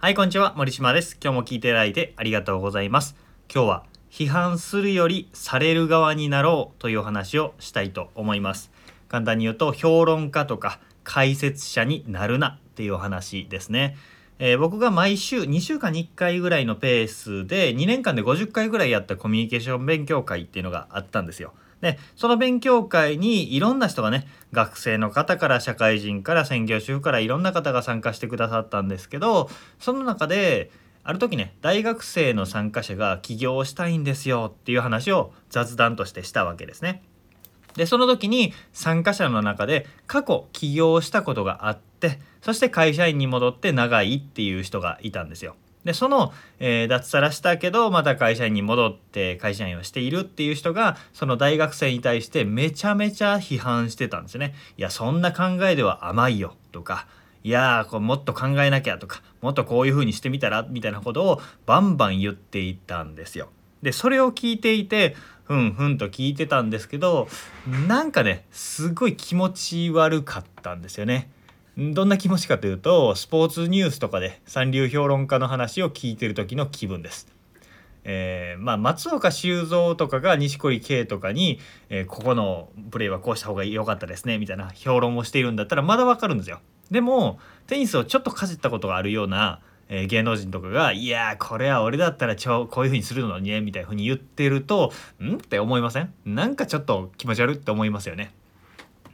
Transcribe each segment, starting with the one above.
はい、こんにちは。森島です。今日も聞いていただいてありがとうございます。今日は批判するよりされる側になろうというお話をしたいと思います。簡単に言うと評論家とか解説者になるなっていうお話ですね。えー僕が毎週2週間に1回ぐらいのペースで2年間で50回ぐらいやったコミュニケーション勉強会っていうのがあったんですよ。でその勉強会にいろんな人がね学生の方から社会人から専業主婦からいろんな方が参加してくださったんですけどその中である時ね大学生の参加者が起業したいんですよっていう話を雑談としてしたわけですね。でその時に参加者の中で過去起業したことがあってそして会社員に戻って長いっていう人がいたんですよ。でその、えー脱サラしたけどまた会社員に戻って会社員をしているっていう人がその大学生に対してめちゃめちゃ批判してたんですね。いやそんな考えでは甘いよとかいやーこうもっと考えなきゃとかもっとこういう風にしてみたらみたいなことをバンバン言っていったんですよ。でそれを聞いていてふんふんと聞いてたんですけどなんかねすごい気持ち悪かったんですよね。どんな気持ちかというとスポーツニュースとかで三流評論家の話を聞いてる時の気分です。えーまあ、松岡修造とかが錦織圭とかに、えーここのプレーはこうした方が良かったですねみたいな評論をしているんだったらまだわかるんですよ。でもテニスをちょっとかじったことがあるような、えー芸能人とかが「いやこれは俺だったらちょこういう風にするのにね」みたいな風に言ってると「ん?」って思いません？なんかちょっと気持ち悪いって思いますよね。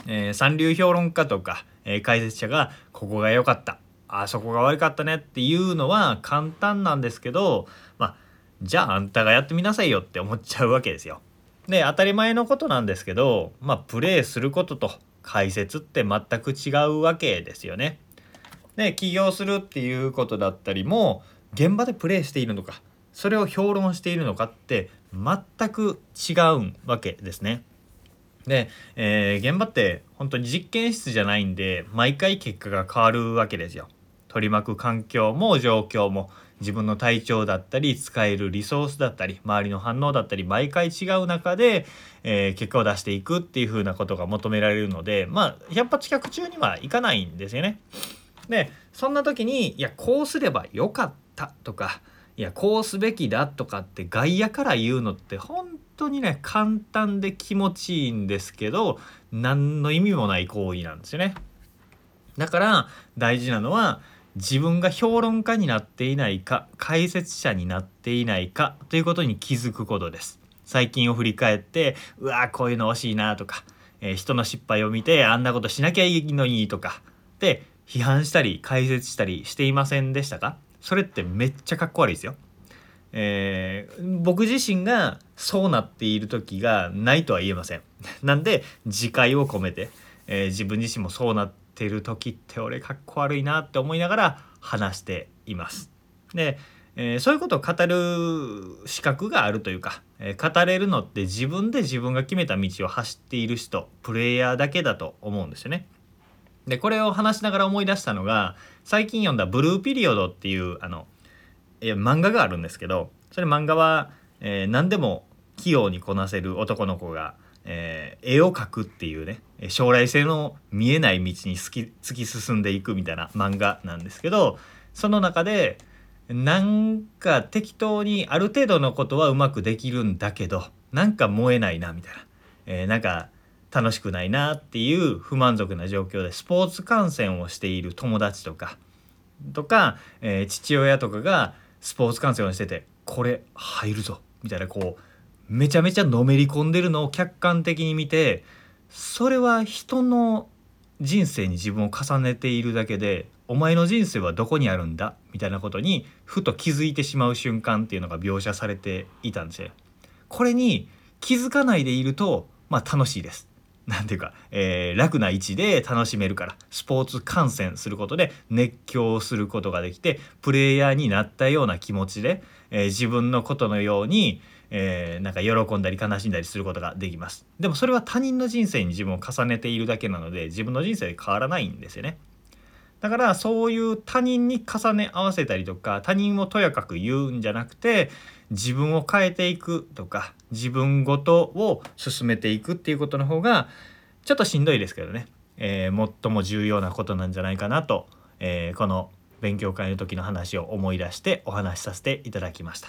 えー三流評論家とか、えー解説者が「ここが良かった」あそこが悪かったねっていうのは簡単なんですけどまあじゃああんたがやってみなさいよって思っちゃうわけですよ。で当たり前のことなんですけどまあプレーすることと解説って全く違うわけですよね。で起業するっていうことだったりも現場でプレーしているのかそれを評論しているのかって全く違うわけですね。で、えー現場って本当に実験室じゃないんで毎回結果が変わるわけですよ。取り巻く環境も状況も自分の体調だったり使えるリソースだったり周りの反応だったり毎回違う中で、えー結果を出していくっていう風なことが求められるのでまあ100発客中にはいかないんですよね。でそんな時にいやこうすればよかったとかいやこうすべきだとかって外野から言うのって本当にね簡単で気持ちいいんですけど何の意味もない行為なんですよね。だから大事なのは自分が評論家になっていないか解説者になっていないかということに気づくことです。最近を振り返ってうわーこういうの惜しいなとか、えー人の失敗を見てあんなことしなきゃいいのにとかで批判したり解説したりしていませんでしたか？それってめっちゃかっこ悪いですよ。えー僕自身がそうなっている時がないとは言えません。なんで自戒を込めて、えー自分自身もそうなっている時って俺かっこ悪いなって思いながら話しています。で、えーそういうことを語る資格があるというか、えー語れるのって自分で自分が決めた道を走っている人プレイヤーだけだと思うんですよね。でこれを話しながら思い出したのが最近読んだ「ブルーピリオド」っていうあのえー漫画があるんですけどそれ漫画は、えー何でも器用にこなせる男の子が、えー絵を描くっていうね将来性の見えない道に突き突き進んでいくみたいな漫画なんですけどその中でなんか適当にある程度のことはうまくできるんだけどなんか燃えないなみたいな、えーなんか楽しくないなっていう不満足な状況でスポーツ観戦をしている友達とかとか、えー父親とかがスポーツ観戦をしててこれ入るぞみたいなこうめちゃめちゃのめり込んでるのを客観的に見てそれは人の人生に自分を重ねているだけでお前の人生はどこにあるんだみたいなことにふと気づいてしまう瞬間っていうのが描写されていたんですよ。これに気づかないでいるとまあ楽しいです。なんていうか、えー楽な位置で楽しめるからスポーツ観戦することで熱狂することができてプレイヤーになったような気持ちで、えー自分のことのように、えーなんか喜んだり悲しんだりすることができます。でもそれは他人の人生に自分を重ねているだけなので自分の人生で変わらないんですよね。だからそういう他人に重ね合わせたりとか他人をとやかく言うんじゃなくて自分を変えていくとか自分ごとを進めていくっていうことの方がちょっとしんどいですけどね、えー最も重要なことなんじゃないかなと、えーこの勉強会の時の話を思い出してお話しさせていただきました、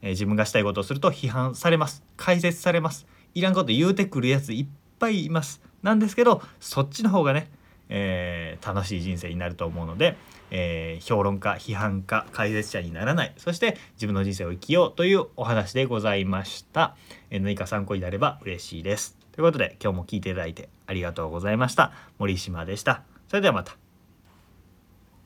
えー、自分がしたいことをすると批判されます。解説されます。いらんこと言うてくるやついっぱいいます。なんですけどそっちの方がね、えー、楽しい人生になると思うので、えー、評論家批判家解説者にならない。そして自分の人生を生きようというお話でございました、えー、何か参考になれば嬉しいです。ということで今日も聞いていただいてありがとうございました。森島でした。それではまた。